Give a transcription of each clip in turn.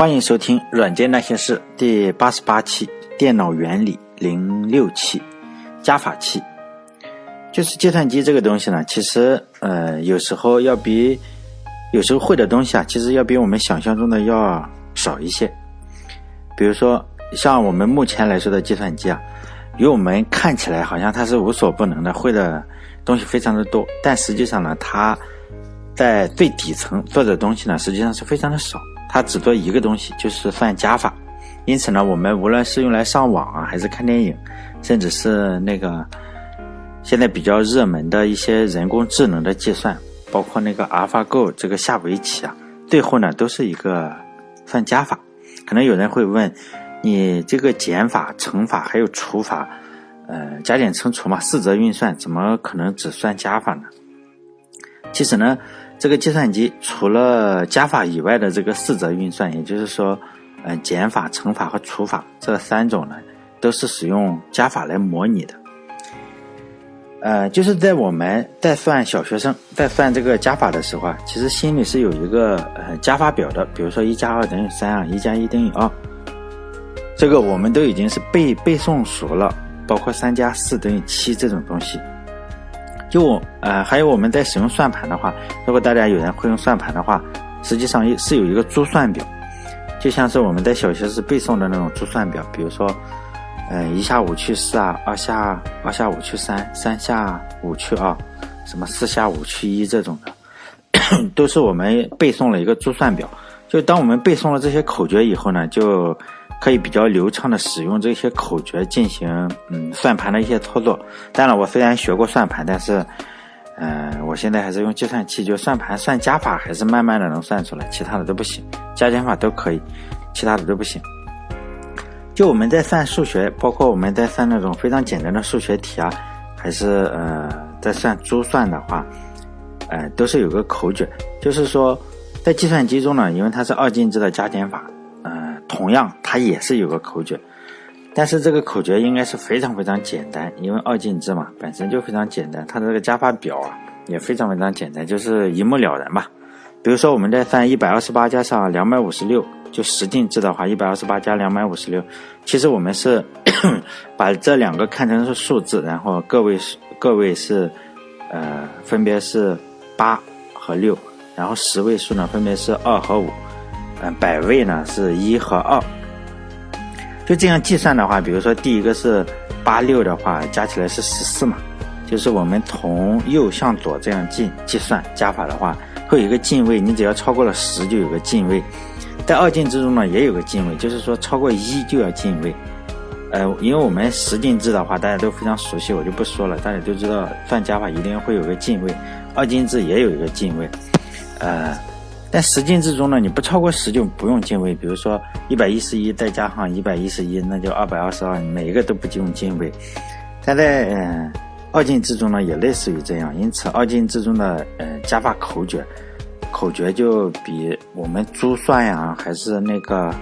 欢迎收听《软件那些事》第八十八期，电脑原理零六期，加法器。就是计算机这个东西呢，其实呃，有时候要比有时候会的东西啊，其实要比我们想象中的要少一些。比如说，像我们目前来说的计算机啊，与我们看起来好像它是无所不能的，会的东西非常的多，但实际上呢，它在最底层做的东西呢，实际上是非常的少。它只做一个东西，就是算加法。因此呢，我们无论是用来上网啊，还是看电影，甚至是那个现在比较热门的一些人工智能的计算，包括那个 AlphaGo 这个下围棋啊，最后呢都是一个算加法。可能有人会问，你这个减法、乘法还有除法，呃，加减乘除嘛，四则运算，怎么可能只算加法呢？其实呢。这个计算机除了加法以外的这个四则运算，也就是说，嗯，减法、乘法和除法这三种呢，都是使用加法来模拟的。呃，就是在我们在算小学生在算这个加法的时候啊，其实心里是有一个呃加法表的，比如说一加二等于三啊，一加一等于二，这个我们都已经是背背诵熟了，包括三加四等于七这种东西。就呃，还有我们在使用算盘的话，如果大家有人会用算盘的话，实际上是有一个珠算表，就像是我们在小学时背诵的那种珠算表，比如说，呃，一下五去四啊，二下二下五去三，三下五去二，什么四下五去一这种的，都是我们背诵了一个珠算表。就当我们背诵了这些口诀以后呢，就。可以比较流畅的使用这些口诀进行嗯算盘的一些操作。当然，我虽然学过算盘，但是，嗯，我现在还是用计算器，就算盘算加法还是慢慢的能算出来，其他的都不行，加减法都可以，其他的都不行。就我们在算数学，包括我们在算那种非常简单的数学题啊，还是呃在算珠算的话，呃都是有个口诀，就是说在计算机中呢，因为它是二进制的加减法。同样，它也是有个口诀，但是这个口诀应该是非常非常简单，因为二进制嘛，本身就非常简单。它的这个加法表啊，也非常非常简单，就是一目了然吧。比如说，我们在算一百二十八加上两百五十六，就十进制的话，一百二十八加两百五十六，其实我们是 把这两个看成是数字，然后个位是个位是呃分别是八和六，然后十位数呢分别是二和五。嗯，百位呢是一和二，就这样计算的话，比如说第一个是八六的话，加起来是十四嘛，就是我们从右向左这样进计算加法的话，会有一个进位，你只要超过了十就有个进位，在二进制中呢也有个进位，就是说超过一就要进位。呃，因为我们十进制的话大家都非常熟悉，我就不说了，大家都知道算加法一定会有个进位，二进制也有一个进位，呃。但十进制中呢，你不超过十就不用进位。比如说一百一十一再加上一百一十一，那就二百二十二，每一个都不用进位。但在嗯二进制中呢，也类似于这样。因此二进制中的呃加法口诀，口诀就比我们珠算呀还是那个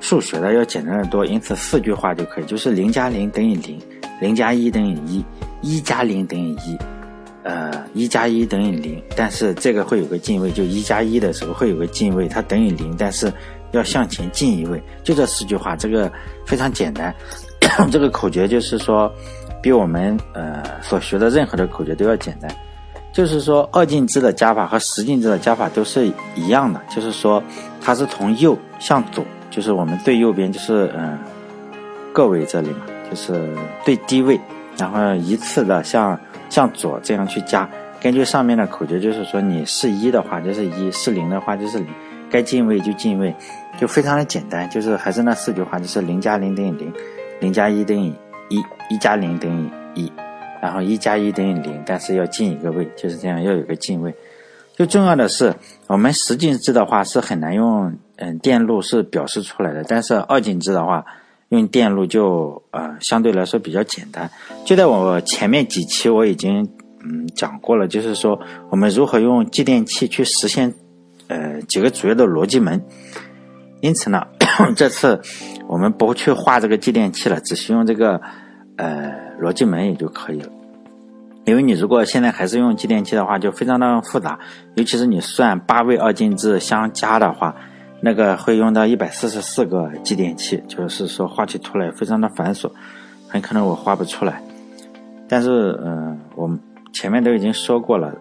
数学的要简单的多。因此四句话就可以，就是零加零等于零，零加一等于一，一加零等于一。呃，一加一等于零，但是这个会有个进位，就一加一的时候会有个进位，它等于零，但是要向前进一位，就这四句话，这个非常简单。这个口诀就是说，比我们呃所学的任何的口诀都要简单。就是说，二进制的加法和十进制的加法都是一样的，就是说它是从右向左，就是我们最右边就是嗯个位这里嘛，就是最低位，然后依次的向。向左这样去加，根据上面的口诀，就是说你是一的话就是一，是零的话就是零，该进位就进位，就非常的简单，就是还是那四句话，就是零加零等于零，零加一等于一，一加零等于一，然后一加一等于零，但是要进一个位，就是这样要有个进位。最重要的是，我们十进制的话是很难用嗯电路是表示出来的，但是二进制的话。用电路就呃相对来说比较简单，就在我前面几期我已经嗯讲过了，就是说我们如何用继电器去实现呃几个主要的逻辑门。因此呢，这次我们不去画这个继电器了，只需用这个呃逻辑门也就可以了。因为你如果现在还是用继电器的话，就非常的复杂，尤其是你算八位二进制相加的话。那个会用到一百四十四个继电器，就是说画起图来非常的繁琐，很可能我画不出来。但是，嗯，我们前面都已经说过了，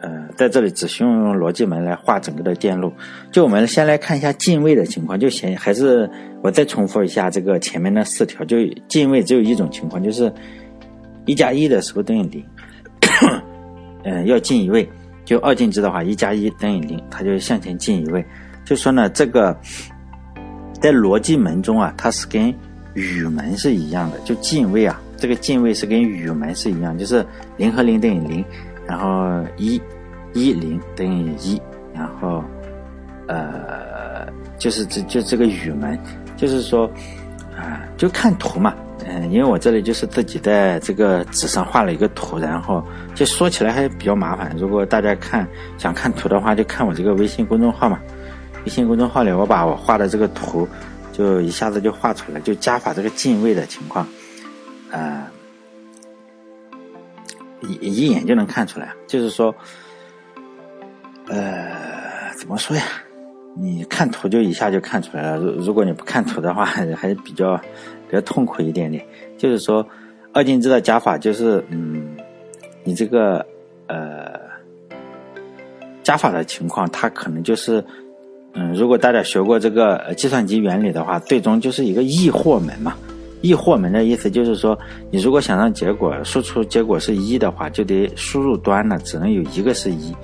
呃，在这里只需要用逻辑门来画整个的电路。就我们先来看一下进位的情况，就先还是我再重复一下这个前面的四条，就进位只有一种情况，就是一加一的时候等于零，嗯，要进一位。就二进制的话，一加一等于零，它就向前进一位。就说呢，这个在逻辑门中啊，它是跟语门是一样的。就进位啊，这个进位是跟语门是一样，就是零和零等于零，然后一一零等于一，然后呃，就是这就这个语门，就是说啊，就看图嘛。嗯，因为我这里就是自己在这个纸上画了一个图，然后就说起来还比较麻烦。如果大家看想看图的话，就看我这个微信公众号嘛。微信公众号里，我把我画的这个图，就一下子就画出来，就加法这个进位的情况，呃，一一眼就能看出来。就是说，呃，怎么说呀？你看图就一下就看出来了。如如果你不看图的话，还是比较比较痛苦一点点。就是说，二进制的加法就是，嗯，你这个呃加法的情况，它可能就是。嗯，如果大家学过这个计算机原理的话，最终就是一个异或门嘛。异或门的意思就是说，你如果想让结果输出结果是一的话，就得输入端呢只能有一个是一。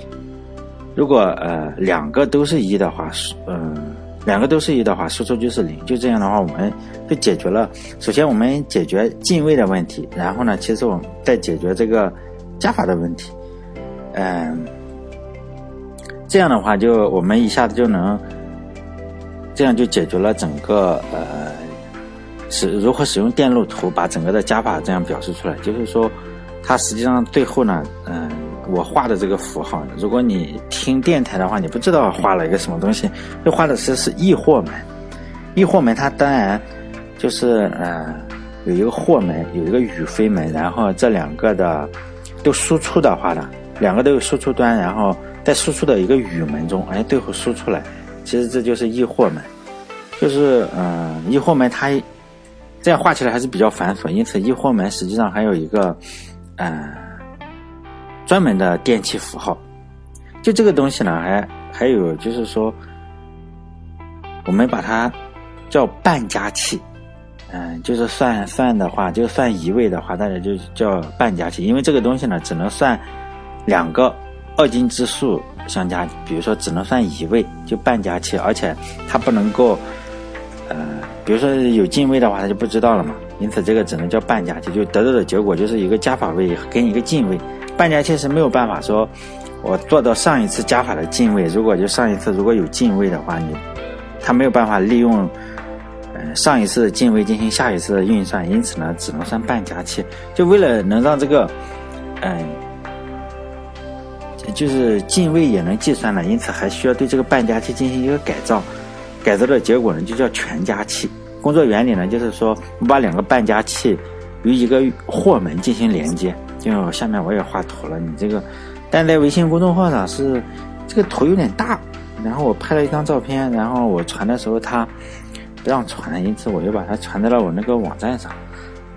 如果呃两个都是一的话，输嗯，两个都是一的话，输出就是零。就这样的话，我们就解决了。首先我们解决进位的问题，然后呢，其实我们再解决这个加法的问题。嗯。这样的话，就我们一下子就能，这样就解决了整个呃，使如何使用电路图把整个的加法这样表示出来。就是说，它实际上最后呢，嗯，我画的这个符号，如果你听电台的话，你不知道画了一个什么东西，就画的是是异或门。异或门它当然就是呃有一个或门，有一个与非门，然后这两个的都输出的话呢，两个都有输出端，然后。在输出的一个语门中，哎，最后输出来，其实这就是异或门，就是嗯，异或门它这样画起来还是比较繁琐，因此异或门实际上还有一个嗯专门的电气符号，就这个东西呢，还还有就是说，我们把它叫半加器，嗯，就是算算的话，就算一位的话，大家就叫半加器，因为这个东西呢，只能算两个。二进制数相加，比如说只能算一位，就半加器，而且它不能够，呃，比如说有进位的话，它就不知道了嘛。因此这个只能叫半加器，就得到的结果就是一个加法位跟一个进位。半加器是没有办法说，我做到上一次加法的进位，如果就上一次如果有进位的话，你它没有办法利用，呃，上一次的进位进行下一次的运算，因此呢，只能算半加器。就为了能让这个，嗯。就是进位也能计算了，因此还需要对这个半加器进行一个改造，改造的结果呢就叫全加器。工作原理呢就是说，我把两个半加器与一个或门进行连接。就下面我也画图了，你这个，但在微信公众号上是这个图有点大，然后我拍了一张照片，然后我传的时候它不让传，因此我就把它传在了我那个网站上。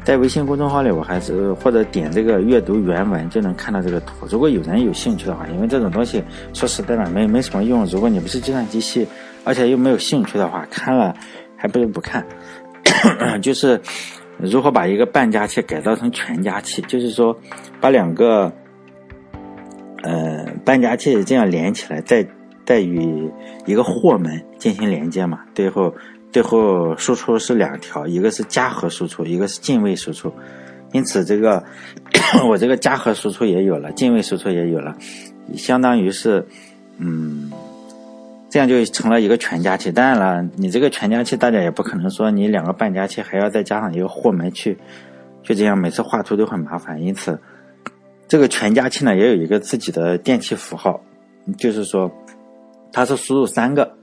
在微信公众号里，我还是或者点这个阅读原文就能看到这个图。如果有人有兴趣的话，因为这种东西说实在的没没什么用。如果你不是计算机系，而且又没有兴趣的话，看了还不如不看。就是如何把一个半加器改造成全加器，就是说把两个呃半加器这样连起来，再再与一个或门进行连接嘛，最后。最后输出是两条，一个是加和输出，一个是进位输出。因此，这个 我这个加和输出也有了，进位输出也有了，相当于是，嗯，这样就成了一个全加器。当然了，你这个全加器，大家也不可能说你两个半加器还要再加上一个或门去，就这样每次画图都很麻烦。因此，这个全加器呢也有一个自己的电器符号，就是说它是输入三个，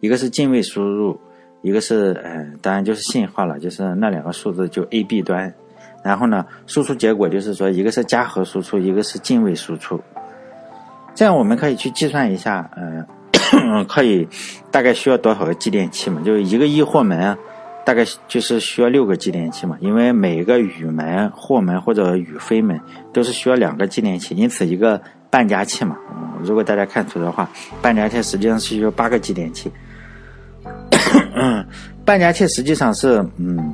一个是进位输入。一个是，嗯，当然就是信号了，就是那两个数字就 A、B 端，然后呢，输出结果就是说，一个是加和输出，一个是进位输出。这样我们可以去计算一下，嗯，可以大概需要多少个继电器嘛？就是一个易货门，大概就是需要六个继电器嘛。因为每一个雨门、货门或者雨飞门都是需要两个继电器，因此一个半加气嘛。如果大家看图的话，半加气实际上是需要八个继电器。半加气实际上是嗯，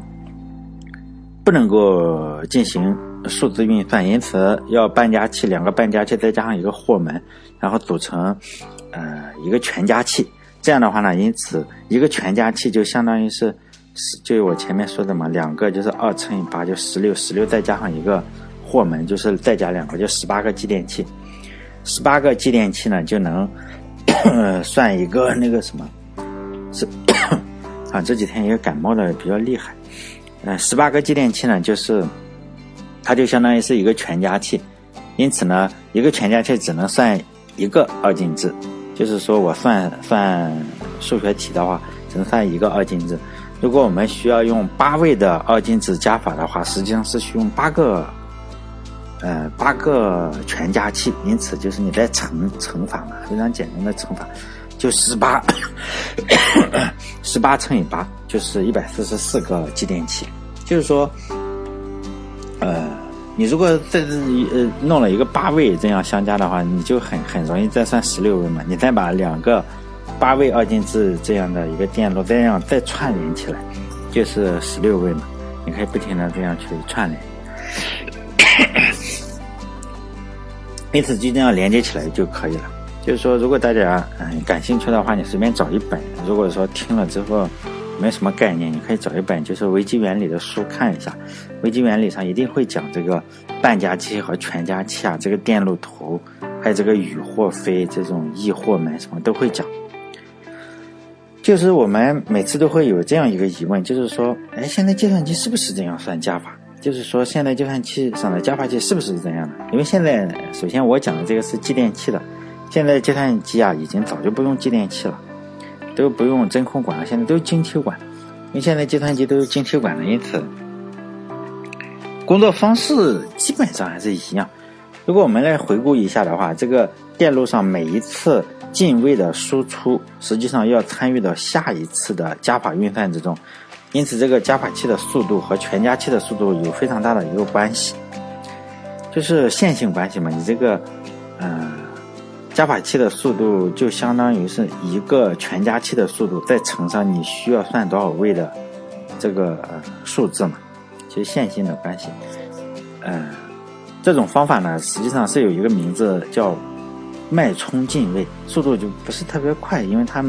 不能够进行数字运算，因此要半加气两个半加气再加上一个货门，然后组成呃一个全加气。这样的话呢，因此一个全加气就相当于是十，就我前面说的嘛，两个就是二乘以八就十六，十六再加上一个货门就是再加两个就十八个继电器，十八个继电器呢就能 算一个那个什么是。啊，这几天也感冒的比较厉害。嗯，十八个继电器呢，就是它就相当于是一个全加器，因此呢，一个全加器只能算一个二进制。就是说我算算数学题的话，只能算一个二进制。如果我们需要用八位的二进制加法的话，实际上是需用八个，呃，八个全加器。因此，就是你在乘乘法嘛，非常简单的乘法。就十八，十八乘以八就是一百四十四个继电器。就是说，呃，你如果在这呃弄了一个八位这样相加的话，你就很很容易再算十六位嘛。你再把两个八位二进制这样的一个电路这样再串联起来，就是十六位嘛。你可以不停的这样去串联，因此就这样连接起来就可以了。就是说，如果大家嗯感兴趣的话，你随便找一本。如果说听了之后没什么概念，你可以找一本就是微机原理的书看一下。微机原理上一定会讲这个半加气和全加气啊，这个电路图，还有这个雨或飞这种易或门什么都会讲。就是我们每次都会有这样一个疑问，就是说，哎，现在计算机是不是这样算加法？就是说，现在计算器上的加法器是不是这样的？因为现在首先我讲的这个是继电器的。现在计算机啊，已经早就不用继电器了，都不用真空管了，现在都晶体管。因为现在计算机都是晶体管的，因此工作方式基本上还是一样。如果我们来回顾一下的话，这个电路上每一次进位的输出，实际上要参与到下一次的加法运算之中，因此这个加法器的速度和全加器的速度有非常大的一个关系，就是线性关系嘛。你这个，嗯。加法器的速度就相当于是一个全加器的速度，再乘上你需要算多少位的这个数字嘛，其实线性的关系。嗯，这种方法呢，实际上是有一个名字叫脉冲进位，速度就不是特别快，因为它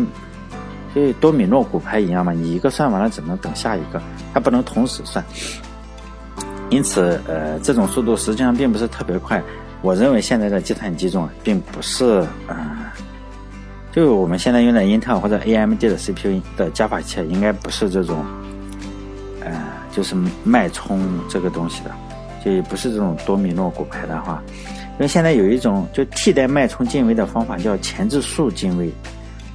就多米诺骨牌一样嘛，你一个算完了只能等下一个，它不能同时算。因此，呃，这种速度实际上并不是特别快。我认为现在的计算机中并不是，嗯，就我们现在用的英特尔或者 AMD 的 CPU 的加法器，应该不是这种，呃，就是脉冲这个东西的，就也不是这种多米诺骨牌的话，因为现在有一种就替代脉冲进位的方法，叫前置数进位，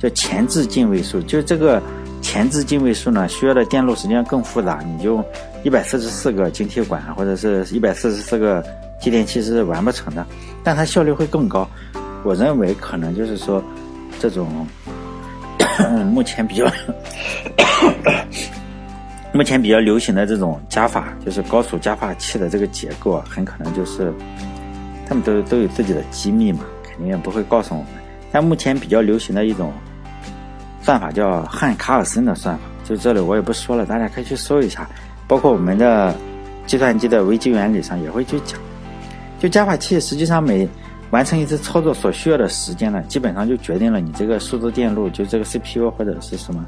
叫前置进位数，就这个前置进位数呢，需要的电路实际上更复杂，你就一百四十四个晶体管或者是一百四十四个。继电器是完不成的，但它效率会更高。我认为可能就是说，这种目前比较目前比较流行的这种加法，就是高速加法器的这个结构啊，很可能就是他们都都有自己的机密嘛，肯定也不会告诉我们。但目前比较流行的一种算法叫汉卡尔森的算法，就这里我也不说了，大家可以去搜一下，包括我们的计算机的微机原理上也会去讲。就加法器实际上每完成一次操作所需要的时间呢，基本上就决定了你这个数字电路就这个 CPU 或者是什么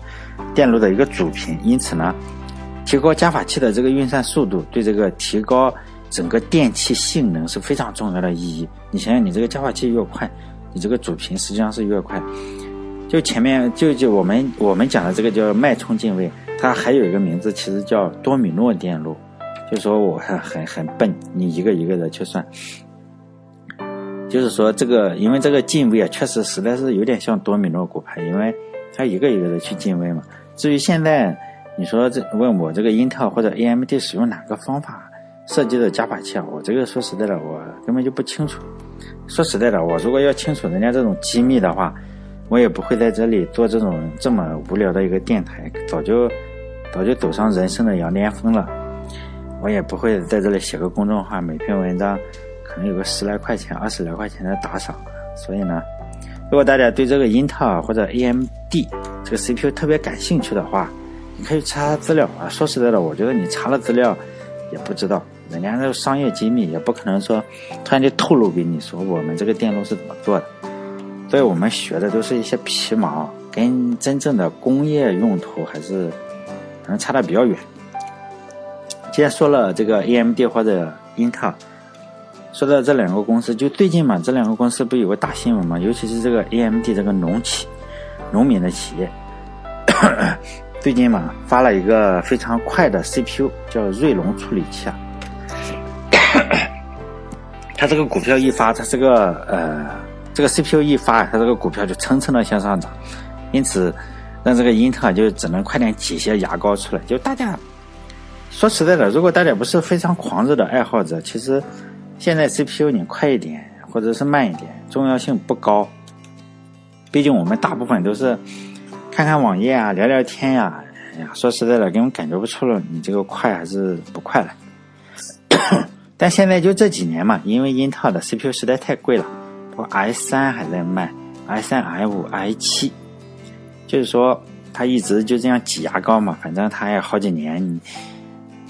电路的一个主频。因此呢，提高加法器的这个运算速度，对这个提高整个电器性能是非常重要的意义。你想想，你这个加法器越快，你这个主频实际上是越快。就前面就就我们我们讲的这个叫脉冲进位，它还有一个名字，其实叫多米诺电路。就说我很很很笨，你一个一个的去算。就是说这个，因为这个进位啊，确实实在是有点像多米诺骨牌，因为它一个一个的去进位嘛。至于现在你说这问我这个英特尔或者 AMD 使用哪个方法设计的加法器啊，我这个说实在的，我根本就不清楚。说实在的，我如果要清楚人家这种机密的话，我也不会在这里做这种这么无聊的一个电台，早就早就走上人生的羊巅峰了。我也不会在这里写个公众号，每篇文章可能有个十来块钱、二十来块钱的打赏。所以呢，如果大家对这个英特尔或者 AMD 这个 CPU 特别感兴趣的话，你可以查查资料啊。说实在的，我觉得你查了资料也不知道，人家那个商业机密也不可能说突然就透露给你说我们这个电路是怎么做的。所以我们学的都是一些皮毛，跟真正的工业用途还是可能差的比较远。既然说了这个 AMD 或者英特尔，说到这两个公司，就最近嘛，这两个公司不有个大新闻嘛？尤其是这个 AMD 这个农企、农民的企业，最近嘛发了一个非常快的 CPU，叫锐龙处理器啊。它这个股票一发，它这个呃，这个 CPU 一发，它这个股票就蹭蹭的向上涨，因此让这个英特尔就只能快点挤些牙膏出来，就大家。说实在的，如果大家不是非常狂热的爱好者，其实现在 CPU 你快一点或者是慢一点，重要性不高。毕竟我们大部分都是看看网页啊、聊聊天呀。哎呀，说实在的，根本感觉不出了你这个快还是不快了。但现在就这几年嘛，因为英特尔的 CPU 实在太贵了，不过 i 三还在卖，i 三、i 五、i 七，就是说它一直就这样挤牙膏嘛，反正它也好几年。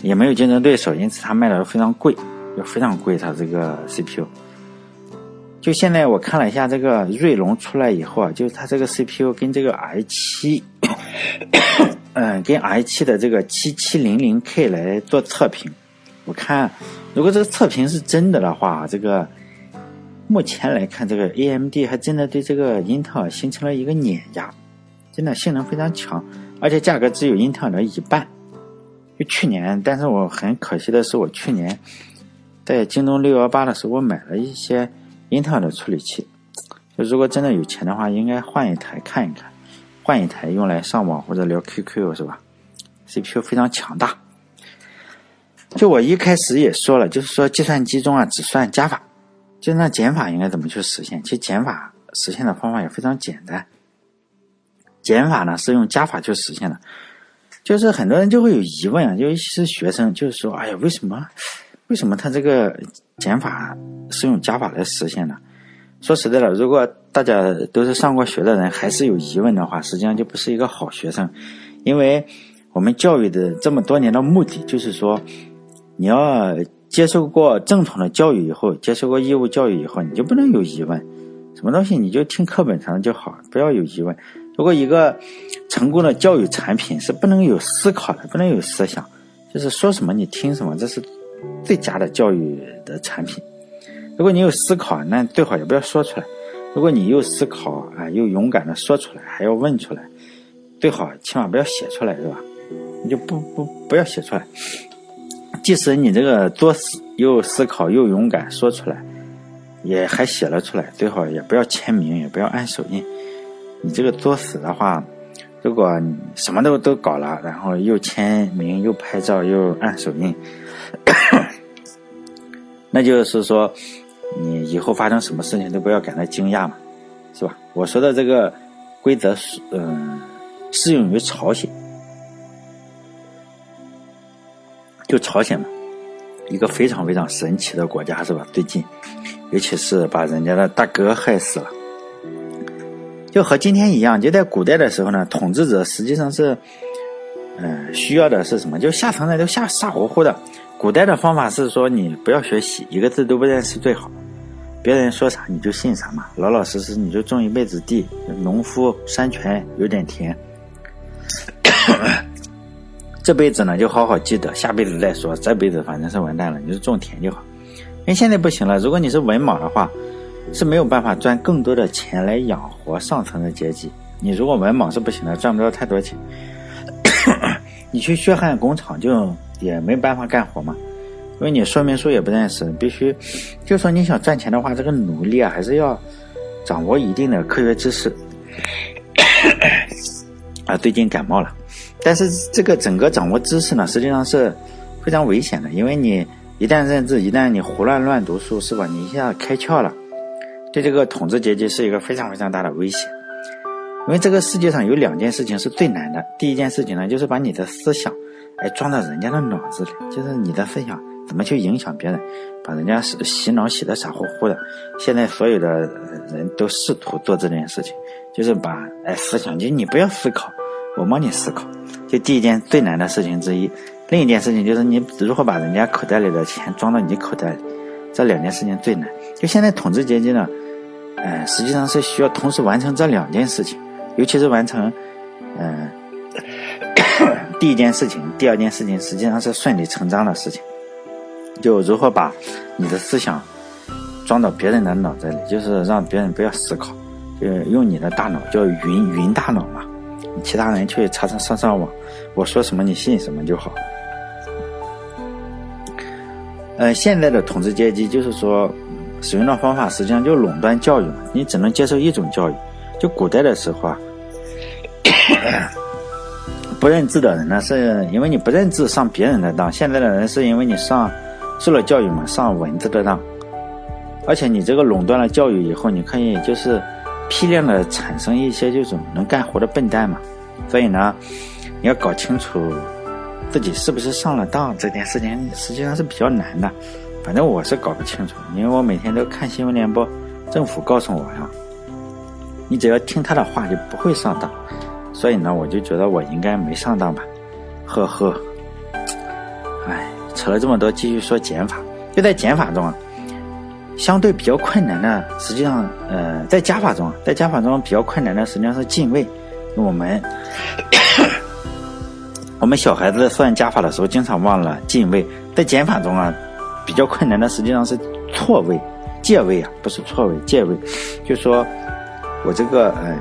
也没有竞争对手，因此它卖的非常贵，就非常贵。它这个 CPU，就现在我看了一下这个锐龙出来以后啊，就是它这个 CPU 跟这个 i 七，嗯，跟 i 七的这个七七零零 K 来做测评。我看，如果这个测评是真的的话，这个目前来看，这个 AMD 还真的对这个英特尔形成了一个碾压，真的性能非常强，而且价格只有英特尔的一半。就去年，但是我很可惜的是，我去年在京东六幺八的时候，我买了一些英特尔的处理器。就如果真的有钱的话，应该换一台看一看，换一台用来上网或者聊 QQ 是吧？CPU 非常强大。就我一开始也说了，就是说计算机中啊只算加法，就那减法应该怎么去实现？其实减法实现的方法也非常简单，减法呢是用加法去实现的。就是很多人就会有疑问啊，尤其是学生，就是说，哎呀，为什么，为什么他这个减法是用加法来实现的？说实在的，如果大家都是上过学的人，还是有疑问的话，实际上就不是一个好学生，因为我们教育的这么多年的目的，就是说，你要接受过正统的教育以后，接受过义务教育以后，你就不能有疑问，什么东西你就听课本上就好，不要有疑问。如果一个成功的教育产品是不能有思考的，不能有思想，就是说什么你听什么，这是最佳的教育的产品。如果你有思考，那最好也不要说出来；如果你又思考啊，又勇敢的说出来，还要问出来，最好起码不要写出来，是吧？你就不不不要写出来。即使你这个作死，又思考又勇敢说出来，也还写了出来，最好也不要签名，也不要按手印。你这个作死的话，如果你什么都都搞了，然后又签名又拍照又按手印，那就是说，你以后发生什么事情都不要感到惊讶嘛，是吧？我说的这个规则是，嗯，适用于朝鲜，就朝鲜嘛，一个非常非常神奇的国家，是吧？最近，尤其是把人家的大哥害死了。就和今天一样，就在古代的时候呢，统治者实际上是，嗯，需要的是什么？就下层人都下傻乎乎的。古代的方法是说，你不要学习，一个字都不认识最好。别人说啥你就信啥嘛，老老实实你就种一辈子地，农夫山泉有点甜。这辈子呢就好好记得，下辈子再说。这辈子反正是完蛋了，你就种田就好。因为现在不行了，如果你是文盲的话。是没有办法赚更多的钱来养活上层的阶级。你如果文盲是不行的，赚不了太多钱。你去血汗工厂就也没办法干活嘛，因为你说明书也不认识，必须就说你想赚钱的话，这个努力啊还是要掌握一定的科学知识。啊，最近感冒了，但是这个整个掌握知识呢，实际上是非常危险的，因为你一旦认字，一旦你胡乱乱读书，是吧？你一下开窍了。对这个统治阶级是一个非常非常大的威胁。因为这个世界上有两件事情是最难的。第一件事情呢，就是把你的思想，哎，装到人家的脑子里，就是你的思想怎么去影响别人，把人家洗洗脑洗得傻乎乎的。现在所有的人都试图做这件事情，就是把哎思想，就你不要思考，我帮你思考。就第一件最难的事情之一。另一件事情就是你如何把人家口袋里的钱装到你口袋里，这两件事情最难。就现在统治阶级呢，呃，实际上是需要同时完成这两件事情。尤其是完成，嗯，第一件事情，第二件事情实际上是顺理成章的事情。就如何把你的思想装到别人的脑子里，就是让别人不要思考，就用你的大脑叫云云大脑嘛。其他人去查查上上网，我说什么你信什么就好。呃，现在的统治阶级就是说，使用的方法实际上就垄断教育嘛，你只能接受一种教育。就古代的时候啊。不认字的人呢，是因为你不认字上别人的当；现在的人是因为你上受了教育嘛，上文字的当。而且你这个垄断了教育以后，你可以就是批量的产生一些这种能干活的笨蛋嘛。所以呢，你要搞清楚自己是不是上了当这件事情，实际上是比较难的。反正我是搞不清楚，因为我每天都看新闻联播，政府告诉我呀。你只要听他的话，就不会上当。所以呢，我就觉得我应该没上当吧。呵呵。哎，扯了这么多，继续说减法。就在减法中啊，相对比较困难的，实际上，呃，在加法中，在加法中比较困难的实际上是进位。我们 我们小孩子算加法的时候，经常忘了进位。在减法中啊，比较困难的实际上是错位、借位啊，不是错位，借位。就说。我这个呃，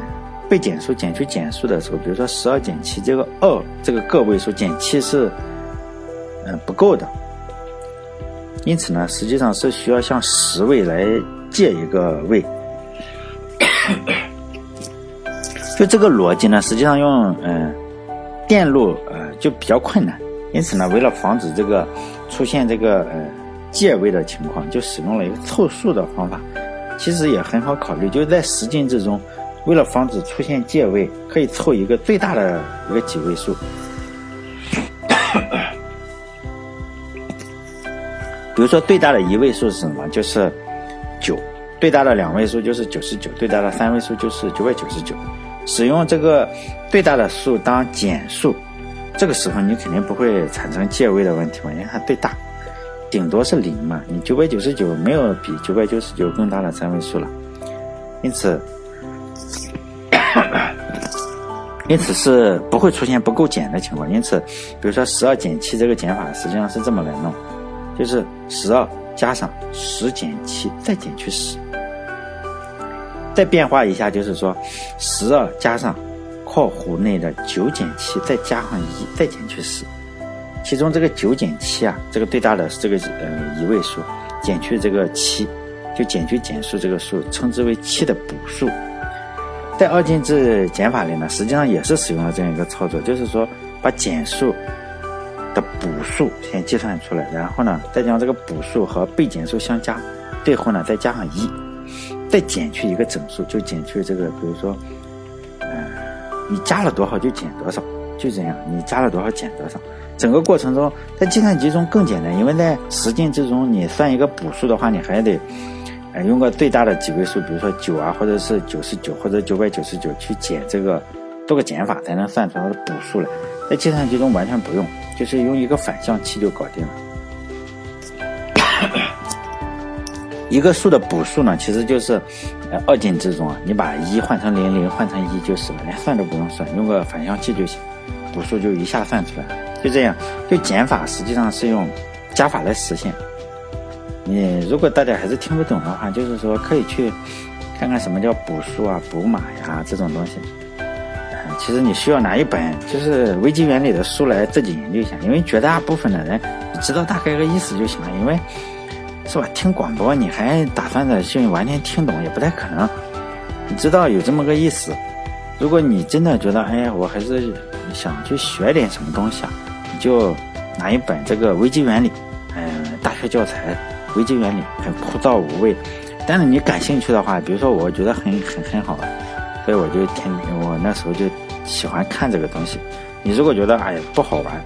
被减数减去减数的时候，比如说十二减七，这个二这个个位数减七是嗯不够的，因此呢，实际上是需要向十位来借一个位。就这个逻辑呢，实际上用嗯电路呃就比较困难，因此呢，为了防止这个出现这个呃借位的情况，就使用了一个凑数的方法。其实也很好考虑，就是在十进制中，为了防止出现借位，可以凑一个最大的一个几位数。比如说最大的一位数是什么？就是九。最大的两位数就是九十九，最大的三位数就是九百九十九。使用这个最大的数当减数，这个时候你肯定不会产生借位的问题嘛，因为它最大。顶多是零嘛，你九百九十九没有比九百九十九更大的三位数了，因此，因此是不会出现不够减的情况。因此，比如说十二减七这个减法实际上是这么来弄，就是十二加上十减七再减去十，再变化一下就是说十二加上括弧内的九减七再加上一再减去十。其中这个九减七啊，这个最大的是这个呃一位数，减去这个七，就减去减数这个数，称之为七的补数。在二进制减法里呢，实际上也是使用了这样一个操作，就是说把减数的补数先计算出来，然后呢再将这个补数和被减数相加，最后呢再加上一，再减去一个整数，就减去这个，比如说，嗯，你加了多少就减多少，就这样，你加了多少减多少。整个过程中，在计算机中更简单，因为在十进制中，你算一个补数的话，你还得，呃，用个最大的几位数，比如说九啊，或者是九十九或者九百九十九去减这个，做个减法才能算出它的补数来。在计算机中完全不用，就是用一个反向器就搞定了。一个数的补数呢，其实就是，二进制中啊，你把一换成零，零换成一就是了，连算都不用算，用个反向器就行，补数就一下算出来了。就这样，就减法实际上是用加法来实现。你如果大家还是听不懂的话，就是说可以去看看什么叫补数啊、补码呀这种东西。其实你需要拿一本就是微积原理的书来自己研究一下，因为绝大部分的人知道大概个意思就行了。因为是吧？听广播你还打算着去完全听懂也不太可能。你知道有这么个意思。如果你真的觉得哎呀，我还是想去学点什么东西啊。你就拿一本这个微机原理，嗯，大学教材，微机原理很枯燥无味。但是你感兴趣的话，比如说我觉得很很很好玩，所以我就天我那时候就喜欢看这个东西。你如果觉得哎呀不好玩，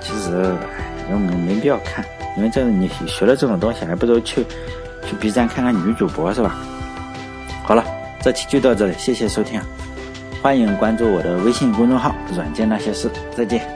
其实哎没没必要看，因为这你学了这种东西，还不如去去 B 站看看女主播是吧？好了，这期就到这里，谢谢收听，欢迎关注我的微信公众号“软件那些事”，再见。